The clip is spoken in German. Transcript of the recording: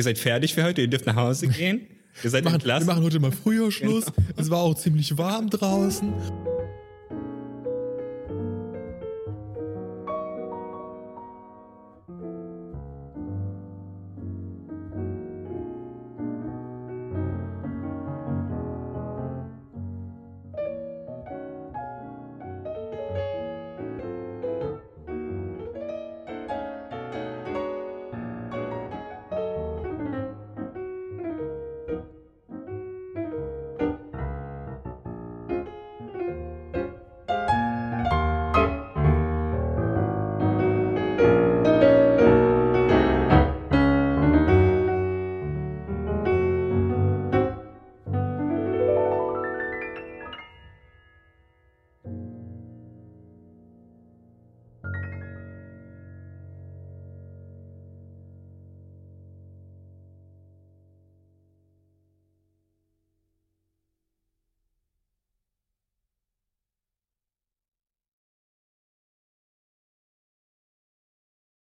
ihr seid fertig für heute, ihr dürft nach Hause gehen. Ihr seid Wir machen, entlassen. wir machen heute mal früher Schluss. Genau. Es war auch ziemlich warm draußen.